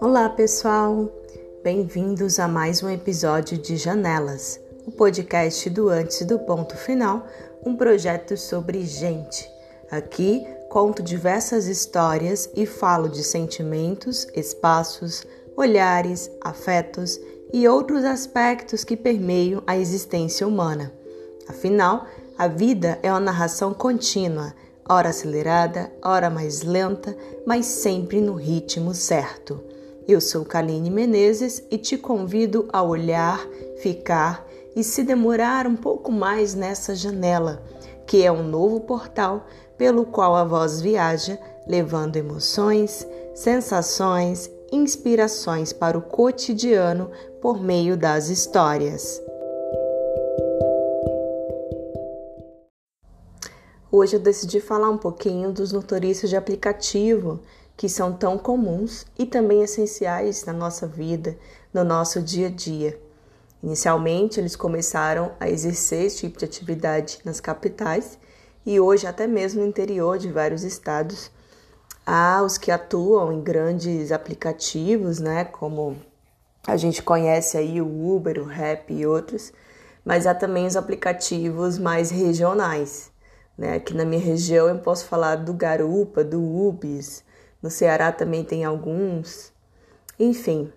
Olá, pessoal! Bem-vindos a mais um episódio de Janelas, o podcast do Antes do Ponto Final, um projeto sobre gente. Aqui conto diversas histórias e falo de sentimentos, espaços, olhares, afetos e outros aspectos que permeiam a existência humana. Afinal, a vida é uma narração contínua, ora acelerada, ora mais lenta, mas sempre no ritmo certo. Eu sou Kaline Menezes e te convido a olhar, ficar e se demorar um pouco mais nessa janela, que é um novo portal pelo qual a voz viaja, levando emoções, sensações, inspirações para o cotidiano por meio das histórias. Hoje eu decidi falar um pouquinho dos motoristas de aplicativo que são tão comuns e também essenciais na nossa vida, no nosso dia a dia. Inicialmente, eles começaram a exercer esse tipo de atividade nas capitais e hoje até mesmo no interior de vários estados. Há os que atuam em grandes aplicativos, né, como a gente conhece aí o Uber, o Rap e outros, mas há também os aplicativos mais regionais. Né? Aqui na minha região eu posso falar do Garupa, do Ubis, no Ceará também tem alguns. Enfim,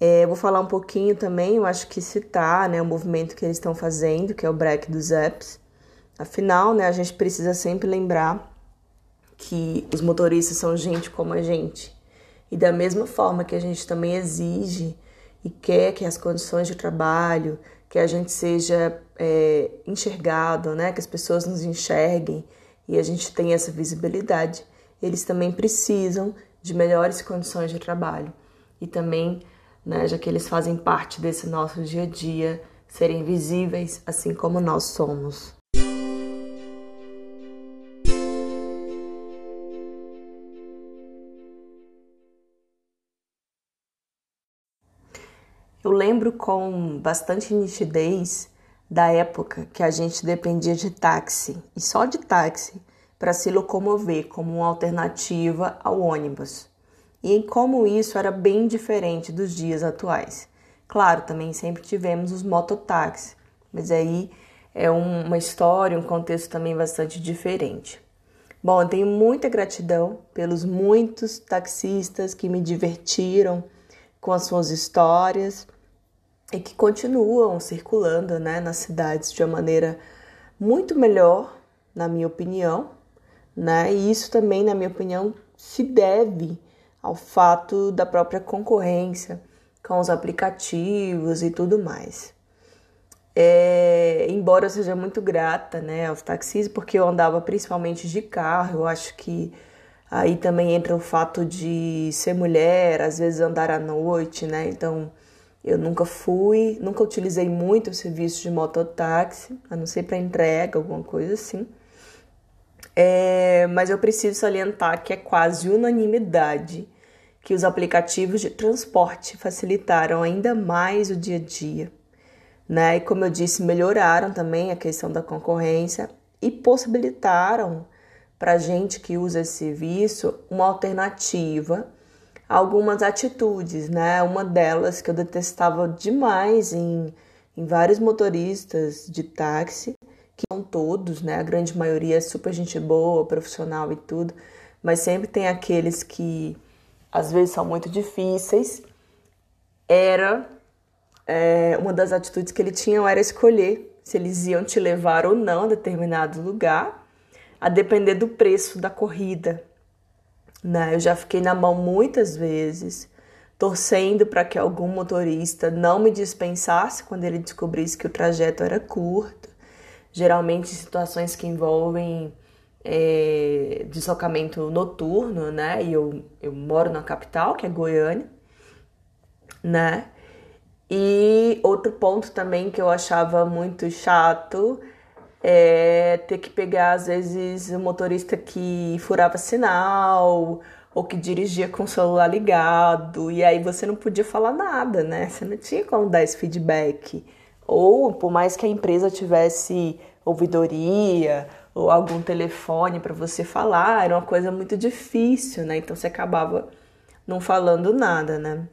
é, vou falar um pouquinho também, eu acho que citar né, o movimento que eles estão fazendo, que é o break dos apps. Afinal, né, a gente precisa sempre lembrar que os motoristas são gente como a gente. E da mesma forma que a gente também exige e quer que as condições de trabalho, que a gente seja é, enxergado, né? que as pessoas nos enxerguem e a gente tenha essa visibilidade, eles também precisam de melhores condições de trabalho. E também, né, já que eles fazem parte desse nosso dia a dia, serem visíveis assim como nós somos. Eu lembro com bastante nitidez da época que a gente dependia de táxi e só de táxi para se locomover como uma alternativa ao ônibus. E em como isso era bem diferente dos dias atuais. Claro, também sempre tivemos os mototáxis, mas aí é uma história, um contexto também bastante diferente. Bom, eu tenho muita gratidão pelos muitos taxistas que me divertiram com as suas histórias e que continuam circulando né, nas cidades de uma maneira muito melhor, na minha opinião, né? E isso também, na minha opinião, se deve ao fato da própria concorrência com os aplicativos e tudo mais. É, embora eu seja muito grata né, aos taxis, porque eu andava principalmente de carro, eu acho que aí também entra o fato de ser mulher, às vezes andar à noite, né? Então eu nunca fui, nunca utilizei muito o serviço de mototáxi, a não ser para entrega, alguma coisa assim. É, mas eu preciso salientar que é quase unanimidade que os aplicativos de transporte facilitaram ainda mais o dia a dia. Né? E como eu disse, melhoraram também a questão da concorrência e possibilitaram para a gente que usa esse serviço uma alternativa algumas atitudes, né? Uma delas que eu detestava demais em, em vários motoristas de táxi, que são todos, né? A grande maioria é super gente boa, profissional e tudo, mas sempre tem aqueles que às vezes são muito difíceis. Era é, uma das atitudes que ele tinha era escolher se eles iam te levar ou não a determinado lugar, a depender do preço da corrida. Né? Eu já fiquei na mão muitas vezes, torcendo para que algum motorista não me dispensasse quando ele descobrisse que o trajeto era curto. Geralmente situações que envolvem é, deslocamento noturno, né? E eu, eu moro na capital, que é Goiânia, né? E outro ponto também que eu achava muito chato é, ter que pegar, às vezes, o um motorista que furava sinal ou que dirigia com o celular ligado, e aí você não podia falar nada, né? Você não tinha como dar esse feedback. Ou, por mais que a empresa tivesse ouvidoria ou algum telefone para você falar, era uma coisa muito difícil, né? Então você acabava não falando nada, né?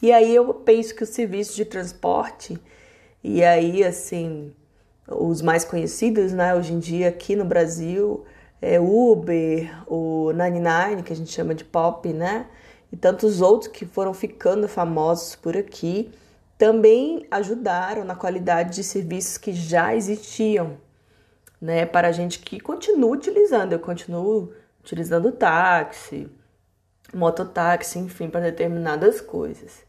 E aí eu penso que o serviço de transporte, e aí assim, os mais conhecidos, né, hoje em dia aqui no Brasil, é Uber, o 99, que a gente chama de pop, né? E tantos outros que foram ficando famosos por aqui, também ajudaram na qualidade de serviços que já existiam, né? Para a gente que continua utilizando. Eu continuo utilizando táxi, mototáxi, enfim, para determinadas coisas.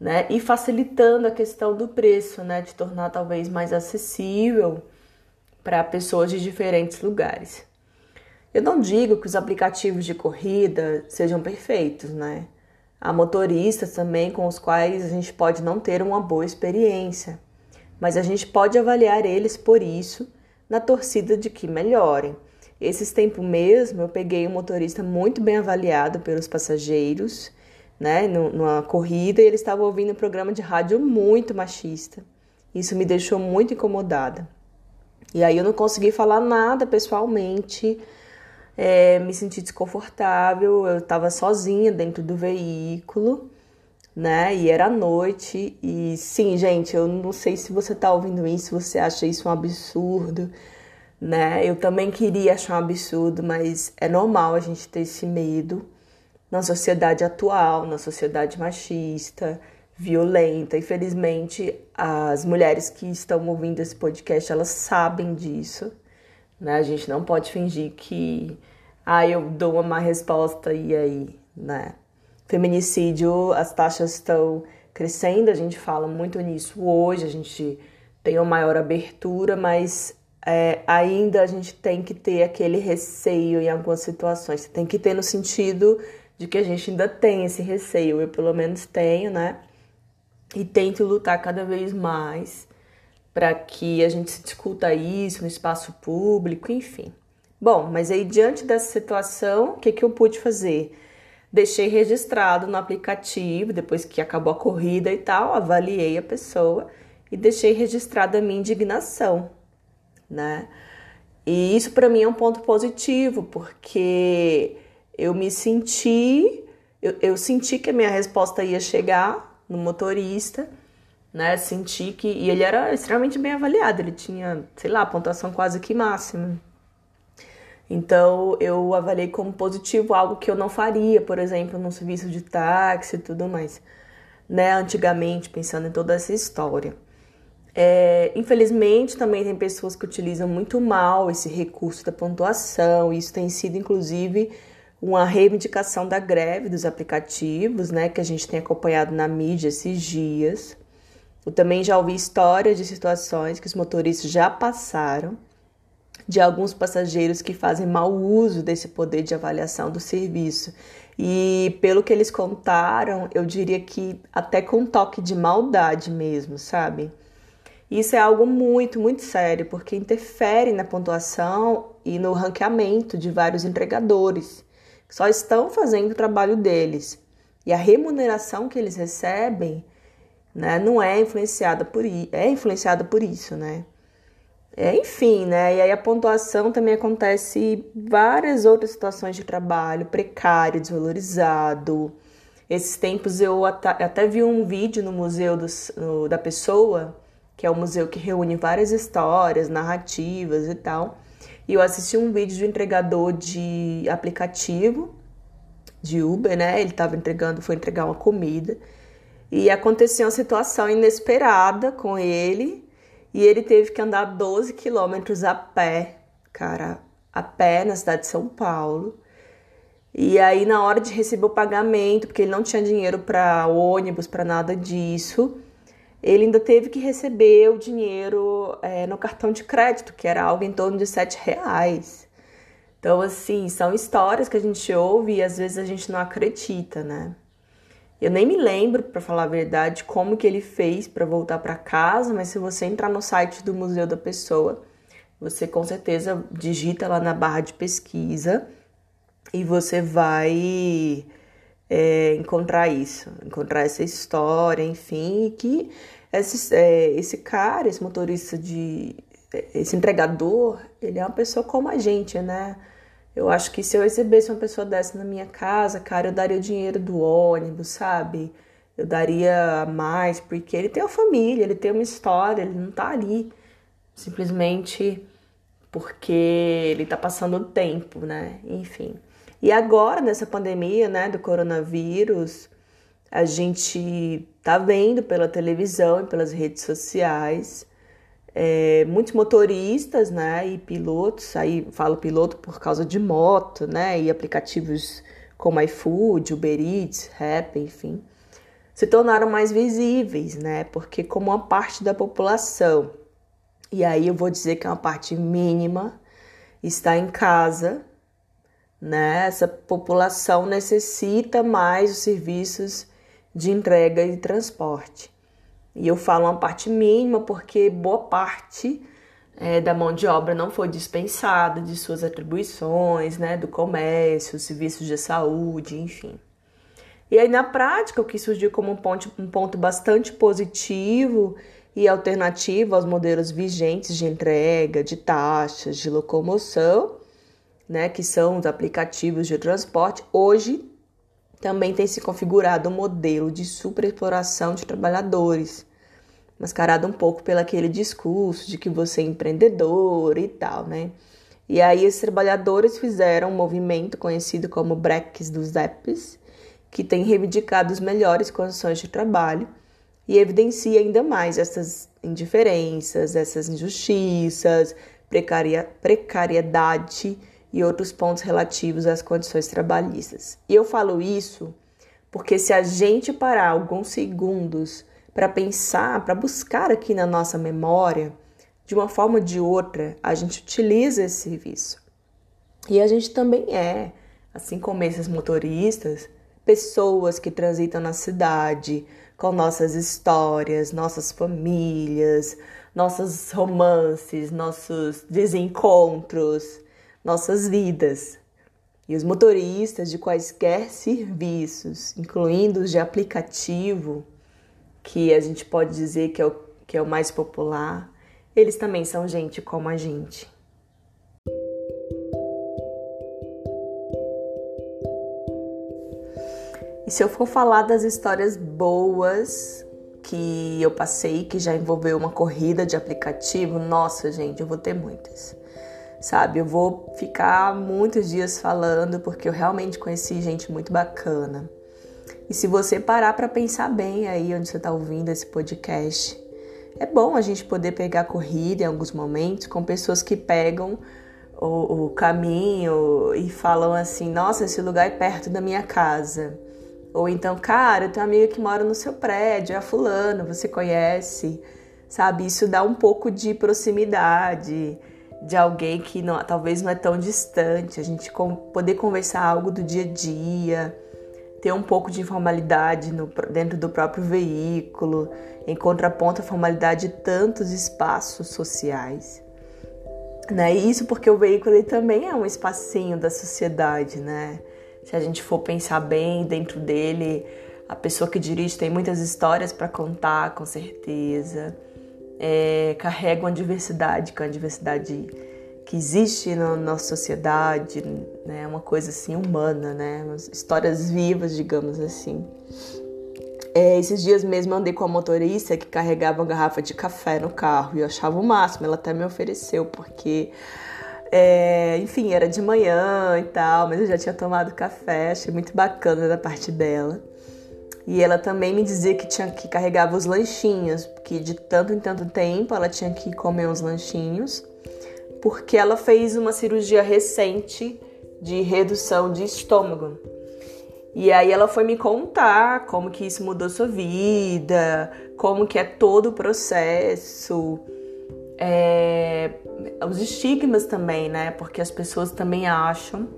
Né? E facilitando a questão do preço, né? De tornar talvez mais acessível para pessoas de diferentes lugares. Eu não digo que os aplicativos de corrida sejam perfeitos, né? Há motoristas também com os quais a gente pode não ter uma boa experiência, mas a gente pode avaliar eles por isso, na torcida de que melhorem. Esses tempos mesmo, eu peguei um motorista muito bem avaliado pelos passageiros, né, numa corrida, e ele estava ouvindo um programa de rádio muito machista. Isso me deixou muito incomodada. E aí eu não consegui falar nada pessoalmente, é, me senti desconfortável, eu estava sozinha dentro do veículo, né? E era noite. E sim, gente, eu não sei se você está ouvindo isso, você acha isso um absurdo né? Eu também queria achar um absurdo, mas é normal a gente ter esse medo na sociedade atual, na sociedade machista, violenta. Infelizmente, as mulheres que estão ouvindo esse podcast, elas sabem disso, né? A gente não pode fingir que ah, eu dou uma resposta e aí, né? Feminicídio, as taxas estão crescendo, a gente fala muito nisso hoje, a gente tem uma maior abertura, mas é, ainda a gente tem que ter aquele receio em algumas situações. Tem que ter no sentido de que a gente ainda tem esse receio. Eu, pelo menos, tenho, né? E tento lutar cada vez mais para que a gente se discuta isso no espaço público, enfim. Bom, mas aí diante dessa situação, o que, que eu pude fazer? Deixei registrado no aplicativo, depois que acabou a corrida e tal, avaliei a pessoa e deixei registrada a minha indignação né? E isso para mim é um ponto positivo, porque eu me senti, eu, eu senti que a minha resposta ia chegar no motorista, né? Senti que. E ele era extremamente bem avaliado, ele tinha, sei lá, pontuação quase que máxima. Então eu avaliei como positivo algo que eu não faria, por exemplo, num serviço de táxi e tudo mais, né? Antigamente, pensando em toda essa história. É, infelizmente, também tem pessoas que utilizam muito mal esse recurso da pontuação. Isso tem sido, inclusive, uma reivindicação da greve dos aplicativos, né, que a gente tem acompanhado na mídia esses dias. Eu também já ouvi histórias de situações que os motoristas já passaram de alguns passageiros que fazem mau uso desse poder de avaliação do serviço. E pelo que eles contaram, eu diria que até com toque de maldade mesmo, sabe? Isso é algo muito, muito sério, porque interfere na pontuação e no ranqueamento de vários entregadores, que só estão fazendo o trabalho deles. E a remuneração que eles recebem né, não é influenciada por, é influenciada por isso, né? É, enfim, né? E aí a pontuação também acontece em várias outras situações de trabalho, precário, desvalorizado. Esses tempos eu até vi um vídeo no Museu do, no, da Pessoa que é um museu que reúne várias histórias, narrativas e tal. E eu assisti um vídeo de um entregador de aplicativo de Uber, né? Ele estava entregando, foi entregar uma comida. E aconteceu uma situação inesperada com ele. E ele teve que andar 12 quilômetros a pé, cara, a pé na cidade de São Paulo. E aí, na hora de receber o pagamento, porque ele não tinha dinheiro para ônibus, para nada disso, ele ainda teve que receber o dinheiro é, no cartão de crédito, que era algo em torno de sete reais. Então, assim, são histórias que a gente ouve e às vezes a gente não acredita, né? Eu nem me lembro, para falar a verdade, como que ele fez para voltar para casa, mas se você entrar no site do Museu da Pessoa, você com certeza digita lá na barra de pesquisa e você vai é, encontrar isso, encontrar essa história, enfim, que esse, é, esse cara, esse motorista de. esse entregador, ele é uma pessoa como a gente, né? Eu acho que se eu recebesse uma pessoa dessa na minha casa, cara, eu daria o dinheiro do ônibus, sabe? Eu daria mais, porque ele tem uma família, ele tem uma história, ele não tá ali simplesmente porque ele tá passando o tempo, né? Enfim. E agora, nessa pandemia, né, do coronavírus, a gente tá vendo pela televisão e pelas redes sociais é, muitos motoristas, né, e pilotos, aí falo piloto por causa de moto, né, e aplicativos como iFood, Uber Eats, Rap, enfim, se tornaram mais visíveis, né, porque como uma parte da população, e aí eu vou dizer que é uma parte mínima, está em casa, né, essa população necessita mais os serviços de entrega e transporte. E eu falo uma parte mínima porque boa parte é, da mão de obra não foi dispensada de suas atribuições, né, do comércio, serviços de saúde, enfim. E aí, na prática, o que surgiu como um ponto, um ponto bastante positivo e alternativo aos modelos vigentes de entrega, de taxas, de locomoção, né, que são os aplicativos de transporte, hoje também tem se configurado um modelo de superexploração de trabalhadores, mascarado um pouco pelo aquele discurso de que você é empreendedor e tal, né? E aí esses trabalhadores fizeram um movimento conhecido como Breaks dos Apps, que tem reivindicado as melhores condições de trabalho e evidencia ainda mais essas indiferenças, essas injustiças, precariedade e outros pontos relativos às condições trabalhistas. E eu falo isso porque se a gente parar alguns segundos para pensar, para buscar aqui na nossa memória, de uma forma ou de outra, a gente utiliza esse serviço. E a gente também é, assim como esses motoristas, pessoas que transitam na cidade com nossas histórias, nossas famílias, nossos romances, nossos desencontros, nossas vidas. E os motoristas de quaisquer serviços, incluindo os de aplicativo, que a gente pode dizer que é o, que é o mais popular, eles também são gente como a gente. E se eu for falar das histórias boas que eu passei, que já envolveu uma corrida de aplicativo, nossa, gente, eu vou ter muitas. Sabe, eu vou ficar muitos dias falando porque eu realmente conheci gente muito bacana. E se você parar para pensar bem aí onde você está ouvindo esse podcast, é bom a gente poder pegar corrida em alguns momentos com pessoas que pegam o, o caminho e falam assim: nossa, esse lugar é perto da minha casa. Ou então, cara, eu tenho uma amiga que mora no seu prédio, é fulano, você conhece, sabe? Isso dá um pouco de proximidade de alguém que não, talvez não é tão distante, a gente com, poder conversar algo do dia a dia ter um pouco de informalidade no, dentro do próprio veículo, em contraponto à formalidade de tantos espaços sociais. Né? E isso porque o veículo ele também é um espacinho da sociedade, né? Se a gente for pensar bem dentro dele, a pessoa que dirige tem muitas histórias para contar, com certeza. É, carrega uma diversidade, que é uma diversidade que existe na nossa sociedade, né? Uma coisa assim humana, né? Umas histórias vivas, digamos assim. É, esses dias mesmo andei com a motorista que carregava uma garrafa de café no carro e eu achava o máximo. Ela até me ofereceu porque, é, enfim, era de manhã e tal, mas eu já tinha tomado café, achei muito bacana da parte dela. E ela também me dizia que tinha que carregava os lanchinhos, porque de tanto em tanto tempo ela tinha que comer uns lanchinhos porque ela fez uma cirurgia recente de redução de estômago. E aí ela foi me contar como que isso mudou sua vida, como que é todo o processo, é, os estigmas também, né? Porque as pessoas também acham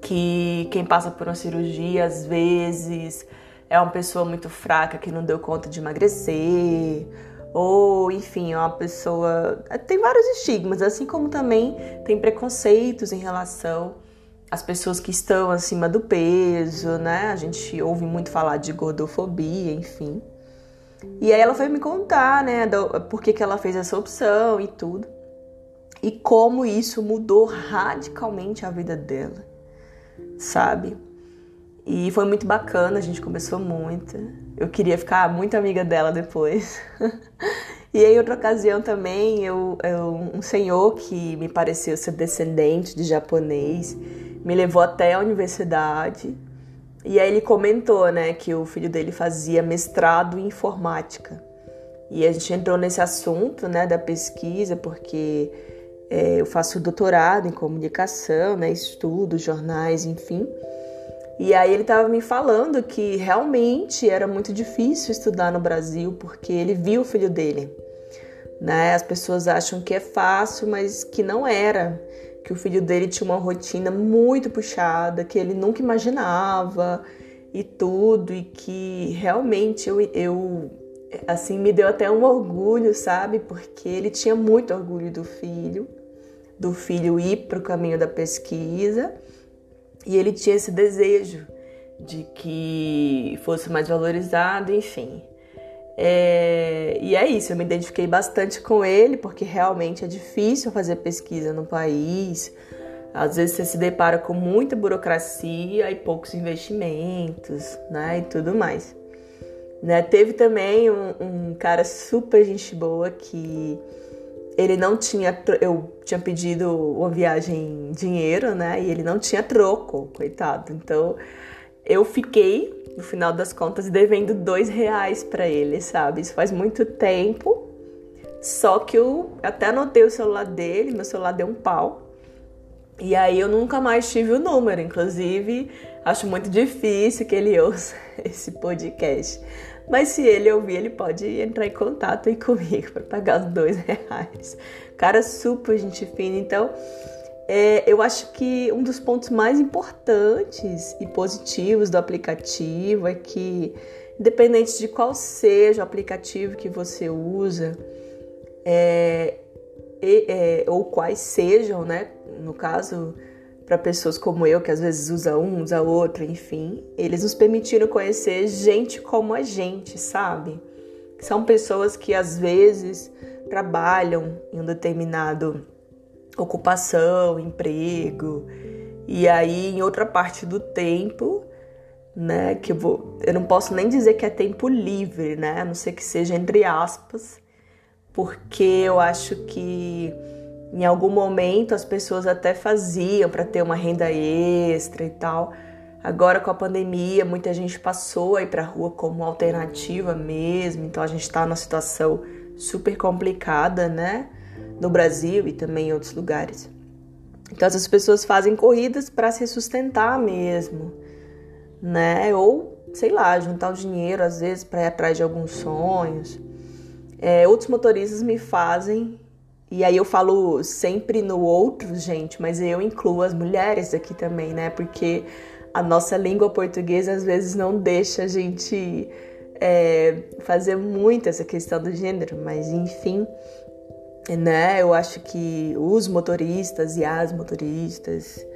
que quem passa por uma cirurgia às vezes é uma pessoa muito fraca que não deu conta de emagrecer ou enfim, é uma pessoa. Tem vários estigmas, assim como também tem preconceitos em relação às pessoas que estão acima do peso, né? A gente ouve muito falar de gordofobia, enfim. E aí ela foi me contar, né, do, por que, que ela fez essa opção e tudo. e como isso mudou radicalmente a vida dela, sabe? E foi muito bacana, a gente conversou muito. Eu queria ficar muito amiga dela depois. e em outra ocasião também, eu, eu, um senhor que me pareceu ser descendente de japonês me levou até a universidade. E aí ele comentou, né, que o filho dele fazia mestrado em informática. E a gente entrou nesse assunto, né, da pesquisa, porque é, eu faço doutorado em comunicação, né, estudo jornais, enfim. E aí ele estava me falando que realmente era muito difícil estudar no Brasil, porque ele viu o filho dele. Né? As pessoas acham que é fácil, mas que não era. Que o filho dele tinha uma rotina muito puxada, que ele nunca imaginava e tudo, e que realmente eu, eu assim, me deu até um orgulho, sabe? Porque ele tinha muito orgulho do filho, do filho ir para o caminho da pesquisa, e ele tinha esse desejo de que fosse mais valorizado, enfim. É, e é isso, eu me identifiquei bastante com ele, porque realmente é difícil fazer pesquisa no país. Às vezes você se depara com muita burocracia e poucos investimentos, né? E tudo mais. Né? Teve também um, um cara super gente boa que ele não tinha. Eu tinha pedido uma viagem em dinheiro, né? E ele não tinha troco, coitado. Então eu fiquei, no final das contas, devendo dois reais para ele, sabe? Isso faz muito tempo. Só que eu até anotei o celular dele, meu celular deu um pau. E aí eu nunca mais tive o número. Inclusive, acho muito difícil que ele ouça esse podcast. Mas se ele ouvir, ele pode entrar em contato aí comigo para pagar os dois reais. Cara, super gente fina. Então, é, eu acho que um dos pontos mais importantes e positivos do aplicativo é que, independente de qual seja o aplicativo que você usa, é, é, ou quais sejam, né? No caso, para pessoas como eu, que às vezes usa um, usa outro, enfim. Eles nos permitiram conhecer gente como a gente, sabe? São pessoas que às vezes trabalham em um determinado ocupação, emprego, e aí em outra parte do tempo, né, que eu vou, eu não posso nem dizer que é tempo livre, né, a não ser que seja entre aspas, porque eu acho que em algum momento as pessoas até faziam para ter uma renda extra e tal. Agora com a pandemia, muita gente passou aí para a rua como alternativa mesmo, então a gente está numa situação super complicada, né? No Brasil e também em outros lugares. Então essas pessoas fazem corridas para se sustentar mesmo, né? Ou, sei lá, juntar o dinheiro às vezes para ir atrás de alguns sonhos. É, outros motoristas me fazem e aí eu falo sempre no outro, gente, mas eu incluo as mulheres aqui também, né? Porque a nossa língua portuguesa às vezes não deixa a gente é, fazer muito essa questão do gênero, mas enfim, né? Eu acho que os motoristas e as motoristas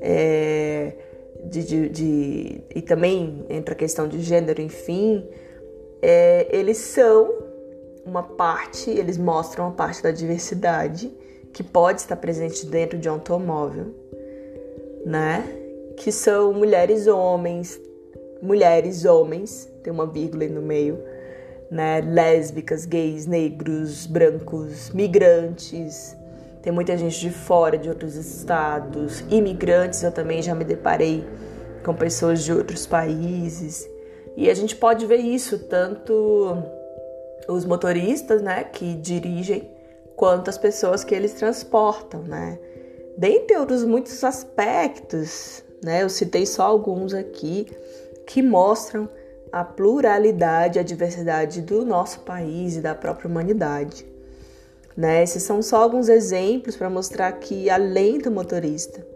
é, de, de, de, e também entra a questão de gênero, enfim, é, eles são uma parte, eles mostram uma parte da diversidade que pode estar presente dentro de um automóvel, né? Que são mulheres homens, mulheres homens, tem uma vírgula aí no meio, né? Lésbicas, gays, negros, brancos, migrantes. Tem muita gente de fora, de outros estados, imigrantes, eu também já me deparei com pessoas de outros países. E a gente pode ver isso tanto os motoristas, né, que dirigem, quanto as pessoas que eles transportam, né? Dentre outros muitos aspectos, né? Eu citei só alguns aqui que mostram a pluralidade, a diversidade do nosso país e da própria humanidade. Né? Esses são só alguns exemplos para mostrar que, além do motorista,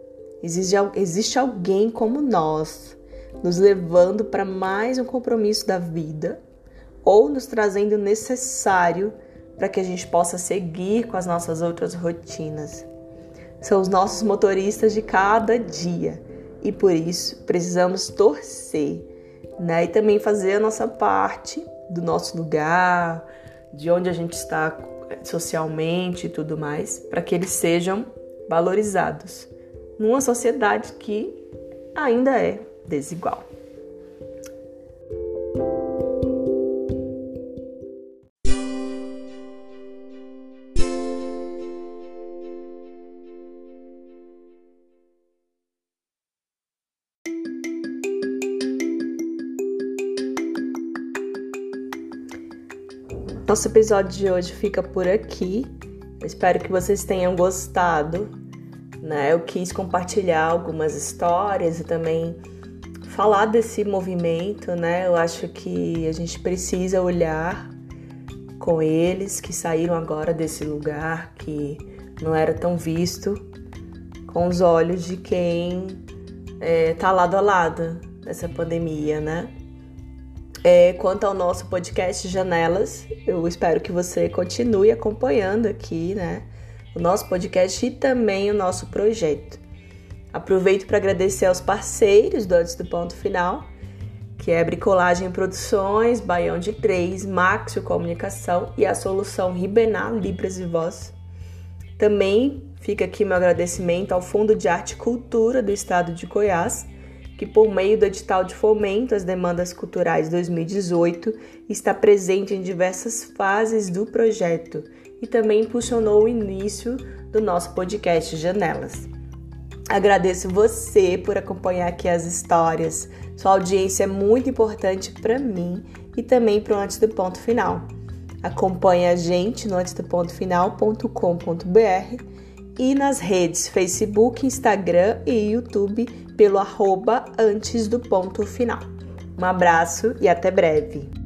existe, existe alguém como nós, nos levando para mais um compromisso da vida ou nos trazendo o necessário para que a gente possa seguir com as nossas outras rotinas. São os nossos motoristas de cada dia e por isso precisamos torcer, né? E também fazer a nossa parte do nosso lugar, de onde a gente está socialmente e tudo mais, para que eles sejam valorizados numa sociedade que ainda é desigual. Nosso episódio de hoje fica por aqui. Eu espero que vocês tenham gostado. Né? Eu quis compartilhar algumas histórias e também falar desse movimento, né? Eu acho que a gente precisa olhar com eles que saíram agora desse lugar que não era tão visto, com os olhos de quem é, tá lado a lado nessa pandemia, né? É, quanto ao nosso podcast Janelas, eu espero que você continue acompanhando aqui, né? O nosso podcast e também o nosso projeto. Aproveito para agradecer aos parceiros do Antes do Ponto Final, que é Bricolagem Produções, Baião de Três, Maxio Comunicação e a solução Ribenar Libras e Voz. Também fica aqui meu agradecimento ao Fundo de Arte e Cultura do Estado de Goiás, que, por meio do edital de fomento às demandas culturais 2018, está presente em diversas fases do projeto e também impulsionou o início do nosso podcast Janelas. Agradeço você por acompanhar aqui as histórias. Sua audiência é muito importante para mim e também para o Antes do Ponto Final. Acompanhe a gente no antesdopontofinal.com.br e nas redes Facebook, Instagram e YouTube pelo arroba antes do ponto final. Um abraço e até breve!